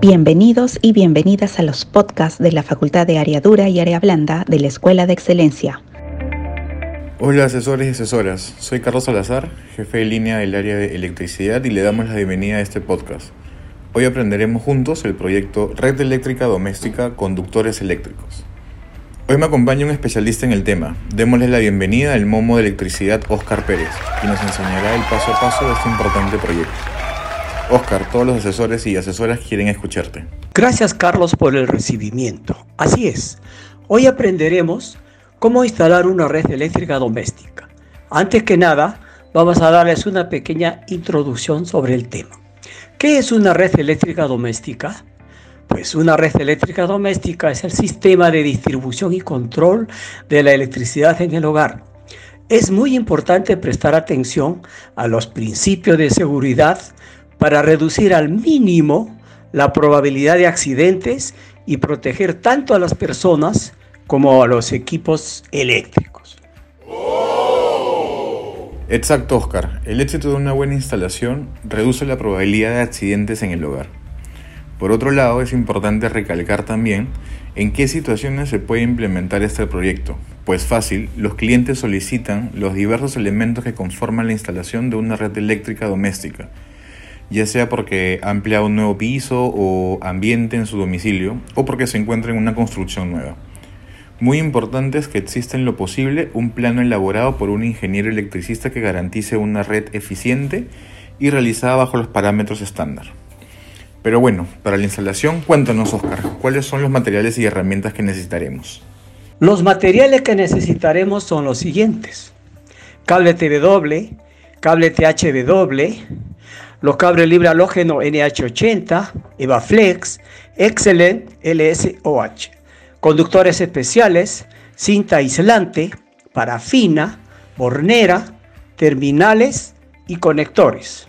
Bienvenidos y bienvenidas a los podcasts de la Facultad de Área Dura y Área Blanda de la Escuela de Excelencia. Hola asesores y asesoras, soy Carlos Salazar, jefe de línea del área de electricidad y le damos la bienvenida a este podcast. Hoy aprenderemos juntos el proyecto Red Eléctrica Doméstica Conductores Eléctricos. Hoy me acompaña un especialista en el tema. Démosle la bienvenida al momo de electricidad Oscar Pérez, quien nos enseñará el paso a paso de este importante proyecto. Oscar, todos los asesores y asesoras quieren escucharte. Gracias Carlos por el recibimiento. Así es, hoy aprenderemos cómo instalar una red eléctrica doméstica. Antes que nada, vamos a darles una pequeña introducción sobre el tema. ¿Qué es una red eléctrica doméstica? Pues una red eléctrica doméstica es el sistema de distribución y control de la electricidad en el hogar. Es muy importante prestar atención a los principios de seguridad para reducir al mínimo la probabilidad de accidentes y proteger tanto a las personas como a los equipos eléctricos. Exacto, Oscar. El éxito de una buena instalación reduce la probabilidad de accidentes en el hogar. Por otro lado, es importante recalcar también en qué situaciones se puede implementar este proyecto. Pues fácil, los clientes solicitan los diversos elementos que conforman la instalación de una red eléctrica doméstica ya sea porque ha empleado un nuevo piso o ambiente en su domicilio o porque se encuentra en una construcción nueva. Muy importante es que exista en lo posible un plano elaborado por un ingeniero electricista que garantice una red eficiente y realizada bajo los parámetros estándar. Pero bueno, para la instalación, cuéntanos Oscar, ¿cuáles son los materiales y herramientas que necesitaremos? Los materiales que necesitaremos son los siguientes. Cable TW, cable THW, los cables libre halógeno NH80, EvaFlex, Excellent LSOH, conductores especiales, cinta aislante, parafina, bornera, terminales y conectores.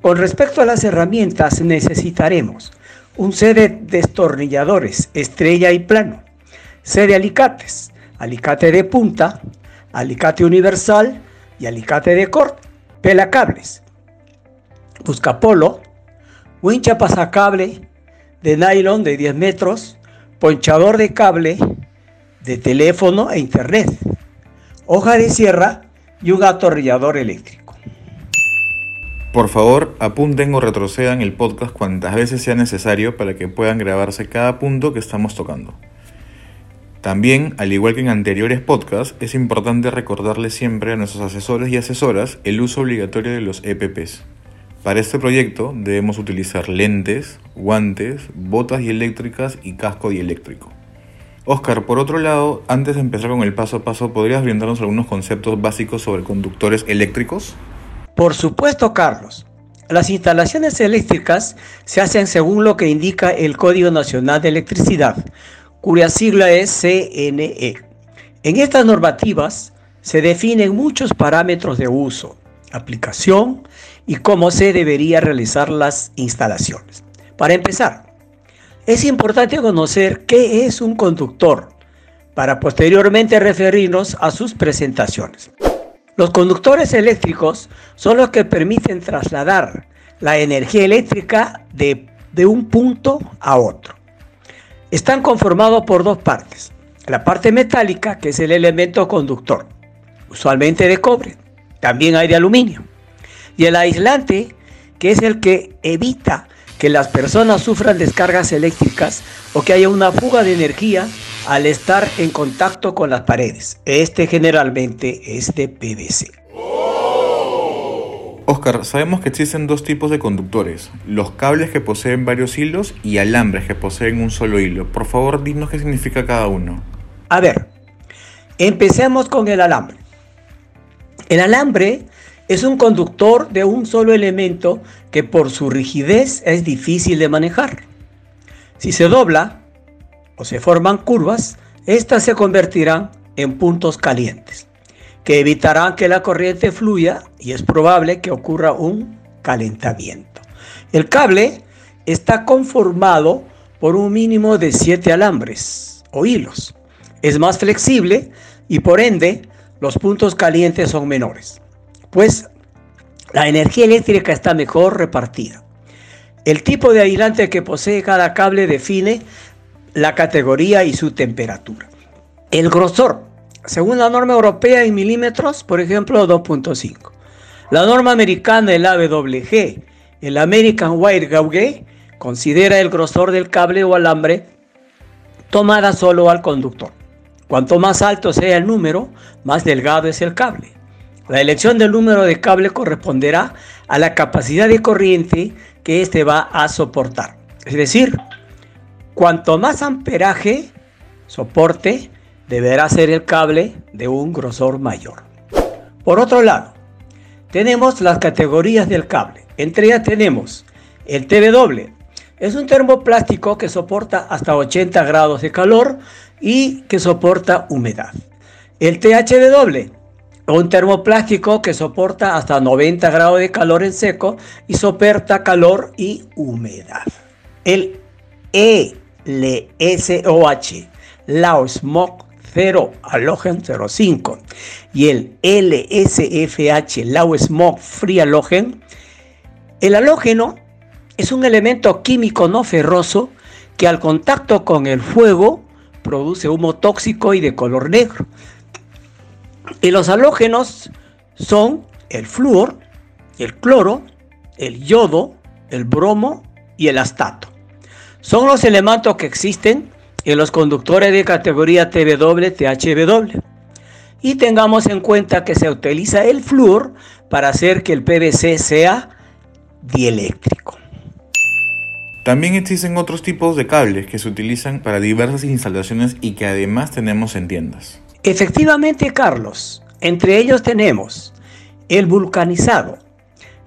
Con respecto a las herramientas necesitaremos un set de destornilladores estrella y plano, set de alicates, alicate de punta, alicate universal y alicate de corte, pelacables, buscapolo, wincha pasacable de nylon de 10 metros, ponchador de cable de teléfono e internet, hoja de sierra y un atornillador eléctrico. Por favor, apunten o retrocedan el podcast cuantas veces sea necesario para que puedan grabarse cada punto que estamos tocando. También, al igual que en anteriores podcasts, es importante recordarles siempre a nuestros asesores y asesoras el uso obligatorio de los EPPs. Para este proyecto debemos utilizar lentes, guantes, botas eléctricas y casco dieléctrico. Oscar, por otro lado, antes de empezar con el paso a paso, ¿podrías brindarnos algunos conceptos básicos sobre conductores eléctricos? Por supuesto, Carlos. Las instalaciones eléctricas se hacen según lo que indica el Código Nacional de Electricidad, cuya sigla es CNE. En estas normativas se definen muchos parámetros de uso, aplicación y cómo se debería realizar las instalaciones. Para empezar, es importante conocer qué es un conductor para posteriormente referirnos a sus presentaciones. Los conductores eléctricos son los que permiten trasladar la energía eléctrica de, de un punto a otro. Están conformados por dos partes. La parte metálica, que es el elemento conductor, usualmente de cobre, también hay de aluminio y el aislante, que es el que evita que las personas sufran descargas eléctricas o que haya una fuga de energía al estar en contacto con las paredes. Este generalmente es de PVC. Oscar, sabemos que existen dos tipos de conductores, los cables que poseen varios hilos y alambres que poseen un solo hilo. Por favor, dinos qué significa cada uno. A ver, empecemos con el alambre. El alambre es un conductor de un solo elemento que por su rigidez es difícil de manejar. Si se dobla o se forman curvas, éstas se convertirán en puntos calientes, que evitarán que la corriente fluya y es probable que ocurra un calentamiento. El cable está conformado por un mínimo de 7 alambres o hilos. Es más flexible y por ende los puntos calientes son menores pues la energía eléctrica está mejor repartida. El tipo de aislante que posee cada cable define la categoría y su temperatura. El grosor, según la norma europea en milímetros, por ejemplo, 2.5. La norma americana, el AWG, el American Wire Gauge, considera el grosor del cable o alambre tomada solo al conductor. Cuanto más alto sea el número, más delgado es el cable. La elección del número de cable corresponderá a la capacidad de corriente que éste va a soportar. Es decir, cuanto más amperaje soporte, deberá ser el cable de un grosor mayor. Por otro lado, tenemos las categorías del cable. Entre ellas tenemos el TW. Es un termoplástico que soporta hasta 80 grados de calor y que soporta humedad. El THW, un termoplástico que soporta hasta 90 grados de calor en seco y soporta calor y humedad. El ELSOH, Lao Smoke 0 Halogen 05 y el LSFH Low Smoke Free Halogen, el halógeno es un elemento químico no ferroso que al contacto con el fuego produce humo tóxico y de color negro. Y los halógenos son el flúor, el cloro, el yodo, el bromo y el astato. Son los elementos que existen en los conductores de categoría TW, THW. Y tengamos en cuenta que se utiliza el flúor para hacer que el PVC sea dieléctrico. También existen otros tipos de cables que se utilizan para diversas instalaciones y que además tenemos en tiendas. Efectivamente, Carlos, entre ellos tenemos el vulcanizado,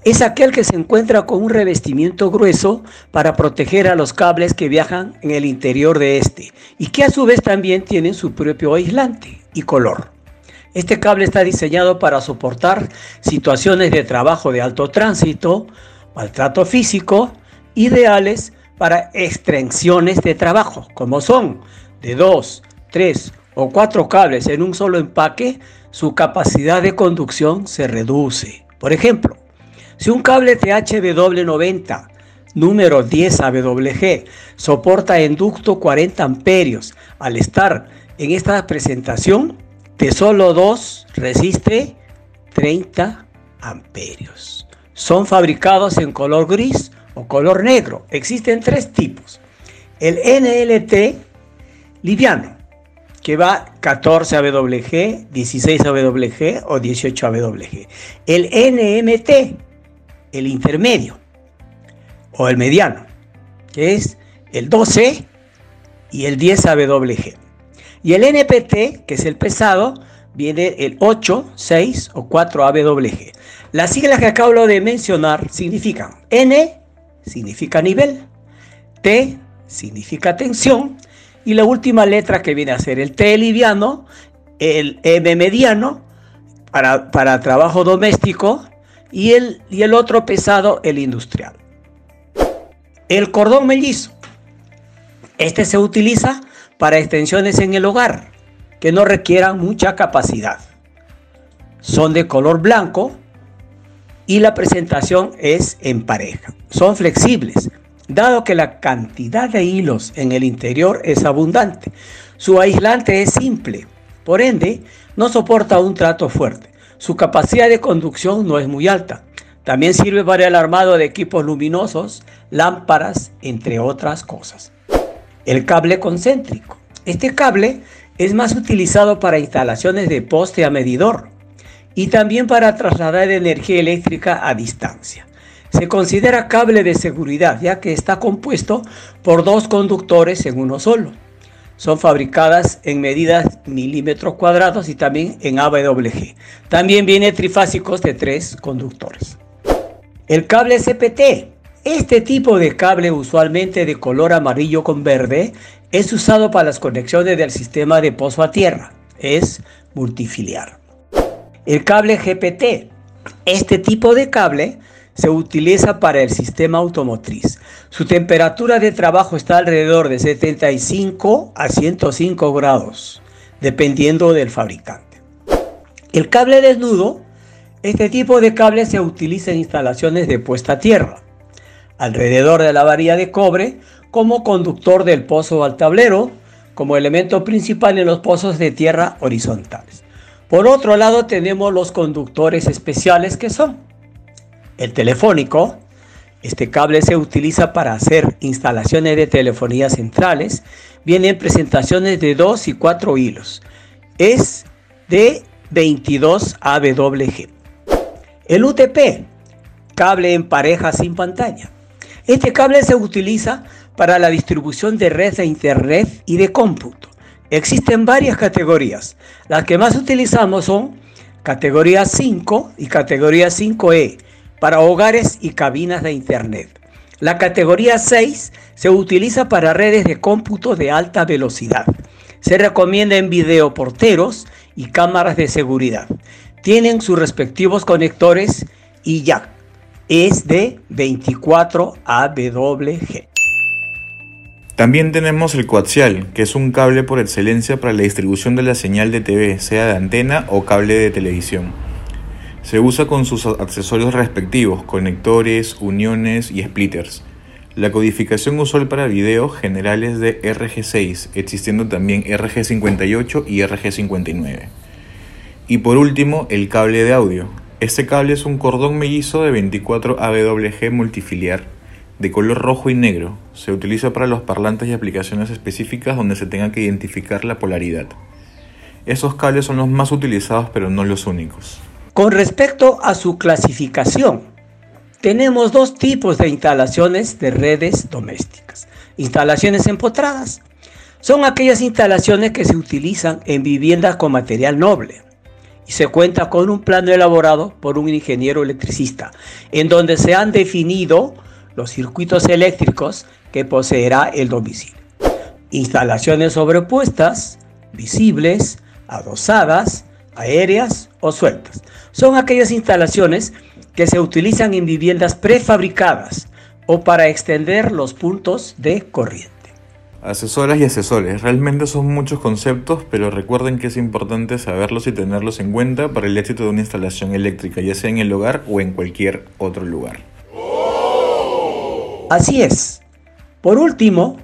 es aquel que se encuentra con un revestimiento grueso para proteger a los cables que viajan en el interior de este y que a su vez también tienen su propio aislante y color. Este cable está diseñado para soportar situaciones de trabajo de alto tránsito, maltrato físico, ideales para extensiones de trabajo, como son de 2, 3 o 4 cables en un solo empaque, su capacidad de conducción se reduce. Por ejemplo, si un cable THW90 número 10 AWG soporta inducto 40 amperios, al estar en esta presentación de solo 2 resiste 30 amperios. Son fabricados en color gris o color negro. Existen tres tipos. El NLT liviano, que va 14 AWG, 16 AWG o 18 AWG. El NMT, el intermedio o el mediano, que es el 12 y el 10 AWG. Y el NPT, que es el pesado, viene el 8, 6 o 4 AWG. Las siglas que acabo de mencionar significan N significa nivel, T significa tensión y la última letra que viene a ser el T liviano, el M mediano para, para trabajo doméstico y el, y el otro pesado, el industrial. El cordón mellizo. Este se utiliza para extensiones en el hogar que no requieran mucha capacidad. Son de color blanco y la presentación es en pareja. Son flexibles, dado que la cantidad de hilos en el interior es abundante. Su aislante es simple, por ende no soporta un trato fuerte. Su capacidad de conducción no es muy alta. También sirve para el armado de equipos luminosos, lámparas, entre otras cosas. El cable concéntrico. Este cable es más utilizado para instalaciones de poste a medidor y también para trasladar energía eléctrica a distancia. Se considera cable de seguridad ya que está compuesto por dos conductores en uno solo. Son fabricadas en medidas milímetros cuadrados y también en AWG. También viene trifásicos de tres conductores. El cable CPT. Este tipo de cable usualmente de color amarillo con verde es usado para las conexiones del sistema de pozo a tierra. Es multifiliar. El cable GPT. Este tipo de cable se utiliza para el sistema automotriz. Su temperatura de trabajo está alrededor de 75 a 105 grados, dependiendo del fabricante. El cable desnudo, este tipo de cable se utiliza en instalaciones de puesta a tierra. alrededor de la varilla de cobre como conductor del pozo al tablero, como elemento principal en los pozos de tierra horizontales. Por otro lado tenemos los conductores especiales que son el telefónico. Este cable se utiliza para hacer instalaciones de telefonía centrales. Vienen presentaciones de 2 y 4 hilos. Es de 22 AWG. El UTP, cable en pareja sin pantalla. Este cable se utiliza para la distribución de red de Internet y de cómputo. Existen varias categorías. Las que más utilizamos son categoría 5 y categoría 5E para hogares y cabinas de Internet. La categoría 6 se utiliza para redes de cómputo de alta velocidad. Se recomienda en videoporteros y cámaras de seguridad. Tienen sus respectivos conectores y jack. Es de 24 AWG. También tenemos el coaxial, que es un cable por excelencia para la distribución de la señal de TV, sea de antena o cable de televisión. Se usa con sus accesorios respectivos, conectores, uniones y splitters. La codificación usual para video general es de RG6, existiendo también RG58 y RG59. Y por último, el cable de audio. Este cable es un cordón mellizo de 24 AWG multifiliar de color rojo y negro. Se utiliza para los parlantes y aplicaciones específicas donde se tenga que identificar la polaridad. Esos cables son los más utilizados pero no los únicos. Con respecto a su clasificación, tenemos dos tipos de instalaciones de redes domésticas. Instalaciones empotradas. Son aquellas instalaciones que se utilizan en viviendas con material noble y se cuenta con un plano elaborado por un ingeniero electricista, en donde se han definido los circuitos eléctricos que poseerá el domicilio. Instalaciones sobrepuestas, visibles, adosadas, aéreas o sueltas. Son aquellas instalaciones que se utilizan en viviendas prefabricadas o para extender los puntos de corriente. Asesoras y asesores, realmente son muchos conceptos, pero recuerden que es importante saberlos y tenerlos en cuenta para el éxito de una instalación eléctrica, ya sea en el hogar o en cualquier otro lugar. Así es. Por último,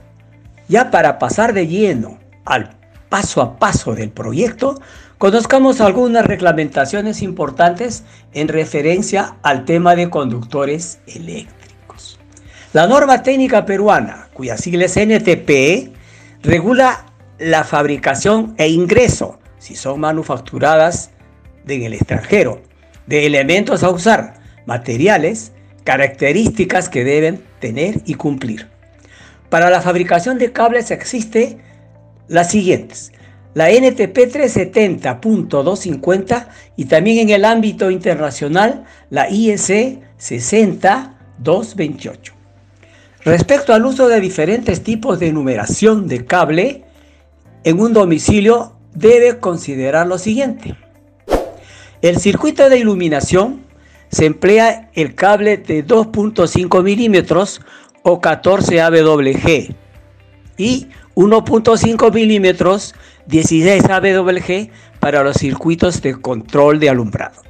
ya para pasar de lleno al paso a paso del proyecto, conozcamos algunas reglamentaciones importantes en referencia al tema de conductores eléctricos. La norma técnica peruana, cuya sigla es NTP, regula la fabricación e ingreso, si son manufacturadas en el extranjero, de elementos a usar, materiales, características que deben tener y cumplir. Para la fabricación de cables existe las siguientes. La NTP 370.250 y también en el ámbito internacional la IEC 60228. Respecto al uso de diferentes tipos de numeración de cable, en un domicilio debe considerar lo siguiente. El circuito de iluminación se emplea el cable de 2.5 milímetros o 14 AWG y 1.5 milímetros 16 AWG para los circuitos de control de alumbrado.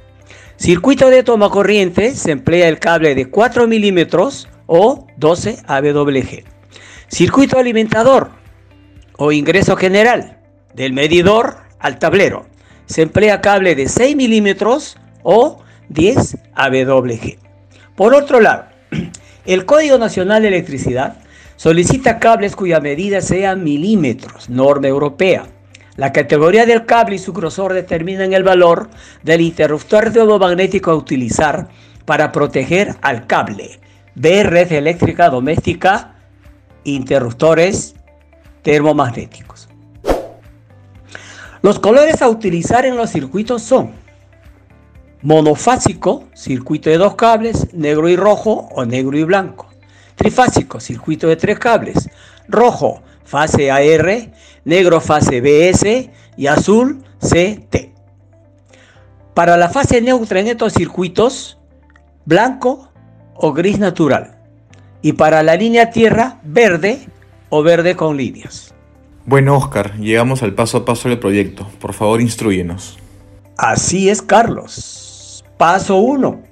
Circuito de toma corriente se emplea el cable de 4 milímetros o 12 AWG. Circuito alimentador o ingreso general del medidor al tablero se emplea cable de 6 milímetros o 10 AWG. Por otro lado, el Código Nacional de Electricidad solicita cables cuya medida sea milímetros, norma europea. La categoría del cable y su grosor determinan el valor del interruptor magnético a utilizar para proteger al cable. de red eléctrica doméstica, interruptores termomagnéticos. Los colores a utilizar en los circuitos son monofásico, circuito de dos cables, negro y rojo o negro y blanco. Trifásico, circuito de tres cables, rojo, fase AR, negro, fase BS y azul, CT. Para la fase neutra en estos circuitos, blanco o gris natural. Y para la línea tierra, verde o verde con líneas. Bueno, Oscar, llegamos al paso a paso del proyecto. Por favor, instruyenos. Así es, Carlos. Paso 1.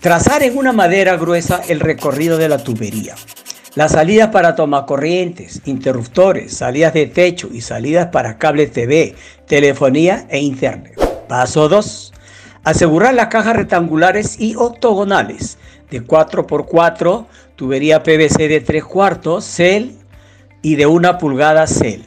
Trazar en una madera gruesa el recorrido de la tubería. Las salidas para tomacorrientes, interruptores, salidas de techo y salidas para cable TV, telefonía e internet. Paso 2. Asegurar las cajas rectangulares y octogonales de 4x4, tubería PVC de 3 cuartos, cel y de 1 pulgada cel.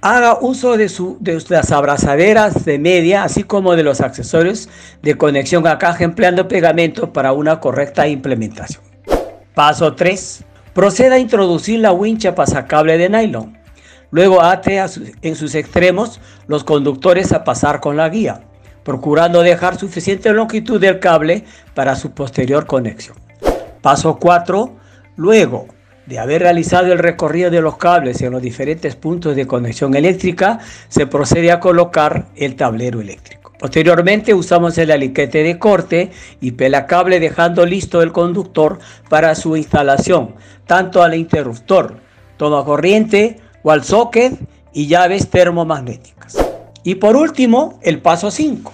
Haga uso de, de las abrazaderas de media, así como de los accesorios de conexión a caja empleando pegamento para una correcta implementación. Paso 3. Proceda a introducir la wincha pasacable de nylon. Luego ate en sus extremos los conductores a pasar con la guía, procurando dejar suficiente longitud del cable para su posterior conexión. Paso 4. Luego de haber realizado el recorrido de los cables en los diferentes puntos de conexión eléctrica, se procede a colocar el tablero eléctrico. Posteriormente usamos el aliquete de corte y pela cable dejando listo el conductor para su instalación, tanto al interruptor, toma corriente o al socket y llaves termomagnéticas. Y por último, el paso 5.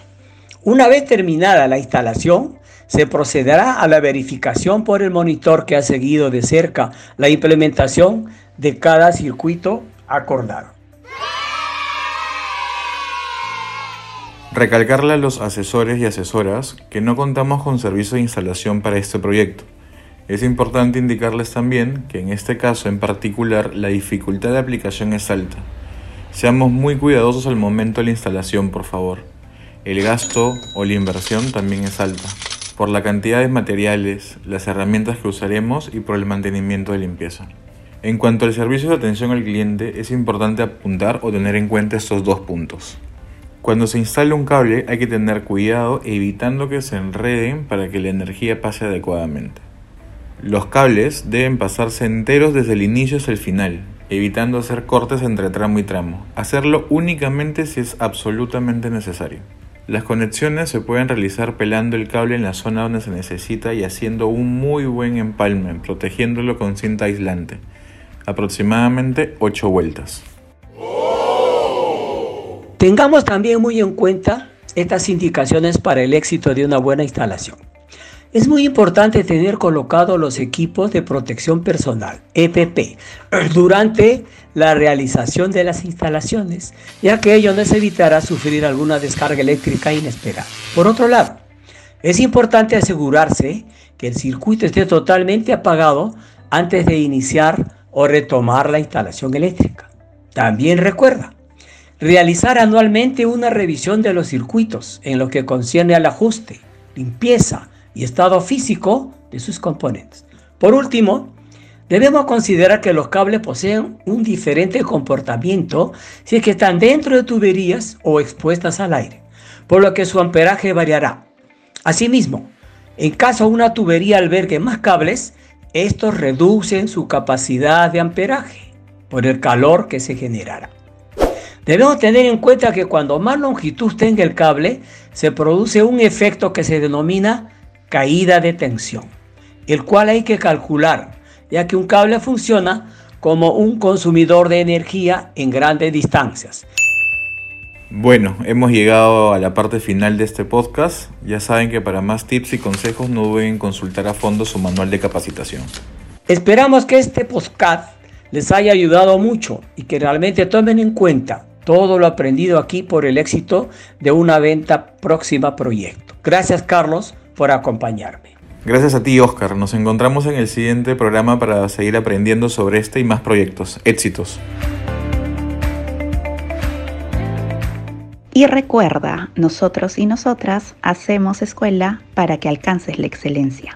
Una vez terminada la instalación, se procederá a la verificación por el monitor que ha seguido de cerca la implementación de cada circuito acordado. Recalcarle a los asesores y asesoras que no contamos con servicio de instalación para este proyecto. Es importante indicarles también que en este caso en particular la dificultad de aplicación es alta. Seamos muy cuidadosos al momento de la instalación, por favor. El gasto o la inversión también es alta por la cantidad de materiales, las herramientas que usaremos y por el mantenimiento de limpieza. En cuanto al servicio de atención al cliente, es importante apuntar o tener en cuenta estos dos puntos. Cuando se instala un cable hay que tener cuidado evitando que se enreden para que la energía pase adecuadamente. Los cables deben pasarse enteros desde el inicio hasta el final, evitando hacer cortes entre tramo y tramo. Hacerlo únicamente si es absolutamente necesario. Las conexiones se pueden realizar pelando el cable en la zona donde se necesita y haciendo un muy buen empalme, protegiéndolo con cinta aislante. Aproximadamente 8 vueltas. Tengamos también muy en cuenta estas indicaciones para el éxito de una buena instalación. Es muy importante tener colocados los equipos de protección personal, EPP, durante la realización de las instalaciones, ya que ello nos evitará sufrir alguna descarga eléctrica inesperada. Por otro lado, es importante asegurarse que el circuito esté totalmente apagado antes de iniciar o retomar la instalación eléctrica. También recuerda realizar anualmente una revisión de los circuitos en lo que concierne al ajuste, limpieza, y estado físico de sus componentes. Por último, debemos considerar que los cables poseen un diferente comportamiento si es que están dentro de tuberías o expuestas al aire, por lo que su amperaje variará. Asimismo, en caso una tubería albergue más cables, estos reducen su capacidad de amperaje por el calor que se generará. Debemos tener en cuenta que cuando más longitud tenga el cable, se produce un efecto que se denomina caída de tensión, el cual hay que calcular, ya que un cable funciona como un consumidor de energía en grandes distancias. Bueno, hemos llegado a la parte final de este podcast. Ya saben que para más tips y consejos no deben consultar a fondo su manual de capacitación. Esperamos que este podcast les haya ayudado mucho y que realmente tomen en cuenta todo lo aprendido aquí por el éxito de una venta próxima proyecto. Gracias Carlos por acompañarme. Gracias a ti, Oscar. Nos encontramos en el siguiente programa para seguir aprendiendo sobre este y más proyectos. Éxitos. Y recuerda, nosotros y nosotras hacemos escuela para que alcances la excelencia.